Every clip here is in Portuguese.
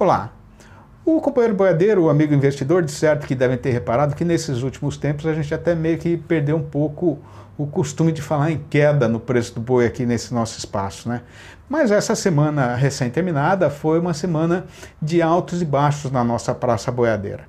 Olá. O companheiro boiadeiro, o amigo investidor, de certo que devem ter reparado que nesses últimos tempos a gente até meio que perdeu um pouco o costume de falar em queda no preço do boi aqui nesse nosso espaço, né? Mas essa semana recém-terminada foi uma semana de altos e baixos na nossa praça boiadeira.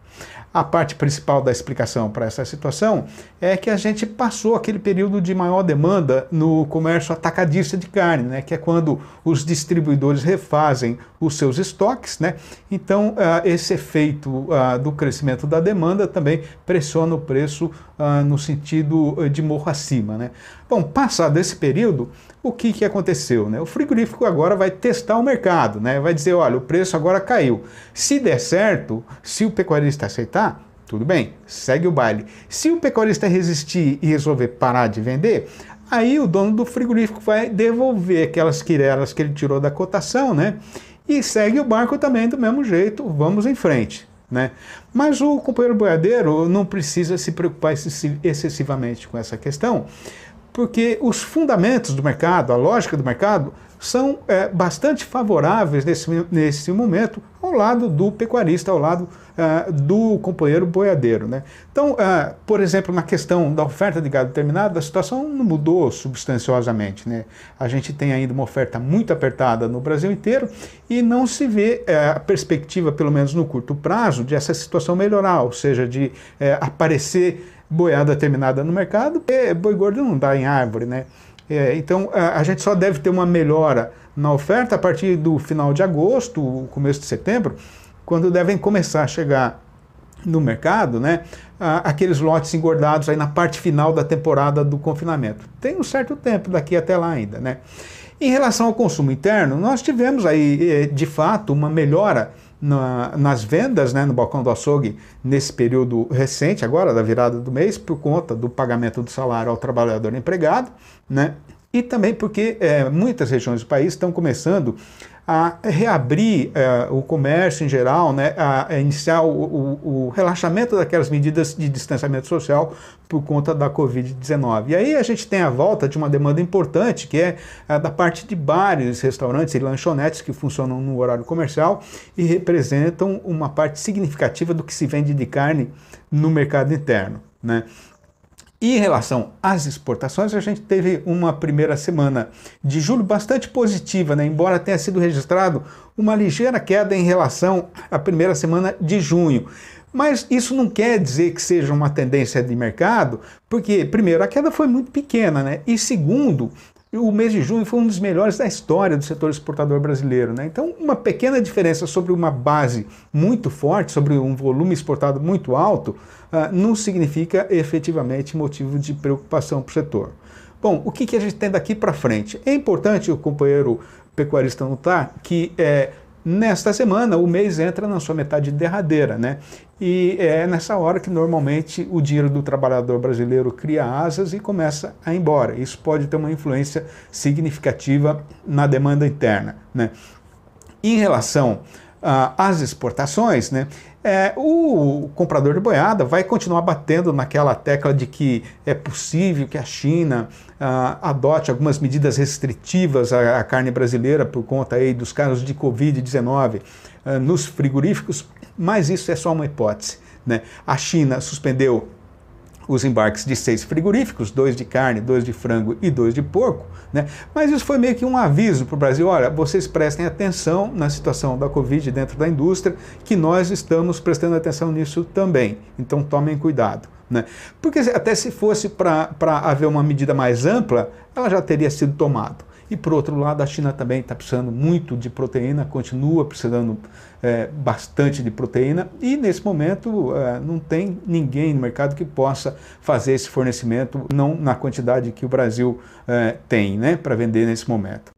A parte principal da explicação para essa situação é que a gente passou aquele período de maior demanda no comércio atacadista de carne, né, que é quando os distribuidores refazem os seus estoques, né? Então, uh, esse efeito uh, do crescimento da demanda também pressiona o preço uh, no sentido de morro acima, né? Bom, passado esse período, o que, que aconteceu? Né? O frigorífico agora vai testar o mercado, né? vai dizer, olha, o preço agora caiu. Se der certo, se o pecuarista aceitar, tudo bem, segue o baile. Se o pecuarista resistir e resolver parar de vender, aí o dono do frigorífico vai devolver aquelas quirelas que ele tirou da cotação, né? E segue o barco também do mesmo jeito, vamos em frente. Né? Mas o companheiro boiadeiro não precisa se preocupar excessivamente com essa questão, porque os fundamentos do mercado, a lógica do mercado, são é, bastante favoráveis nesse, nesse momento ao lado do pecuarista, ao lado é, do companheiro boiadeiro. Né? Então, é, por exemplo, na questão da oferta de gado terminado, a situação não mudou substanciosamente. Né? A gente tem ainda uma oferta muito apertada no Brasil inteiro e não se vê é, a perspectiva, pelo menos no curto prazo, de essa situação melhorar, ou seja, de aparecer boiada terminada no mercado, e boi gordo não dá em árvore, né? É, então a, a, gente só deve ter uma melhora na oferta a partir do final de agosto, começo de setembro, quando devem começar a chegar no mercado, né, aqueles lotes engordados aí na parte final da temporada do confinamento. Tem um certo tempo daqui até lá ainda, né? Em relação ao consumo interno, nós tivemos aí, eh, de fato, uma melhora na, nas vendas né, no balcão do açougue nesse período recente, agora da virada do mês, por conta do pagamento do salário ao trabalhador empregado, né, e também porque é, muitas regiões do país estão começando a reabrir uh, o comércio em geral, né, a, iniciar o, o, o, relaxamento daquelas medidas de distanciamento social por conta da Covid-19. E aí a gente tem a volta de uma demanda importante, que é uh, da parte de bares, restaurantes e lanchonetes que funcionam no horário comercial e representam uma parte significativa do que se vende de carne no mercado interno. Né? E em relação às exportações, a gente teve uma primeira semana de julho bastante positiva, né? embora tenha sido registrado uma ligeira queda em relação à primeira semana de junho. Mas isso não quer dizer que seja uma tendência de mercado, porque, primeiro, a queda foi muito pequena, né? E segundo, o mês de junho foi um dos melhores da história do setor exportador brasileiro. Né? Então, uma pequena diferença sobre uma base muito forte, sobre um volume exportado muito alto, uh, não significa efetivamente motivo de preocupação para o setor. Bom, o que, que a gente tem daqui para frente? É importante o companheiro pecuarista notar que é, Nesta semana, o mês entra na sua metade derradeira, né? E é nessa hora que normalmente o dinheiro do trabalhador brasileiro cria asas e começa a ir embora. Isso pode ter uma influência significativa na demanda interna, né? Em relação uh, às exportações, né? É, o comprador de boiada vai continuar batendo naquela tecla de que é possível que a China ah, adote algumas medidas restritivas à, à, carne brasileira por conta aí dos casos de Covid-19 ah, nos frigoríficos, mas isso é só uma hipótese. Né? A China suspendeu os embarques de seis frigoríficos, dois de carne, dois de frango e dois de porco, né? Mas isso foi meio que um aviso para o Brasil, olha, vocês prestem atenção na situação da Covid dentro da indústria, que nós estamos prestando atenção nisso também. Então tomem cuidado. Né? Porque até se fosse para haver uma medida mais ampla, ela já teria sido tomada. E por outro lado, a China também está precisando muito de proteína, continua precisando é, bastante de proteína, e nesse momento é, não tem ninguém no mercado que possa fazer esse fornecimento, não na quantidade que o Brasil é, tem né, para vender nesse momento.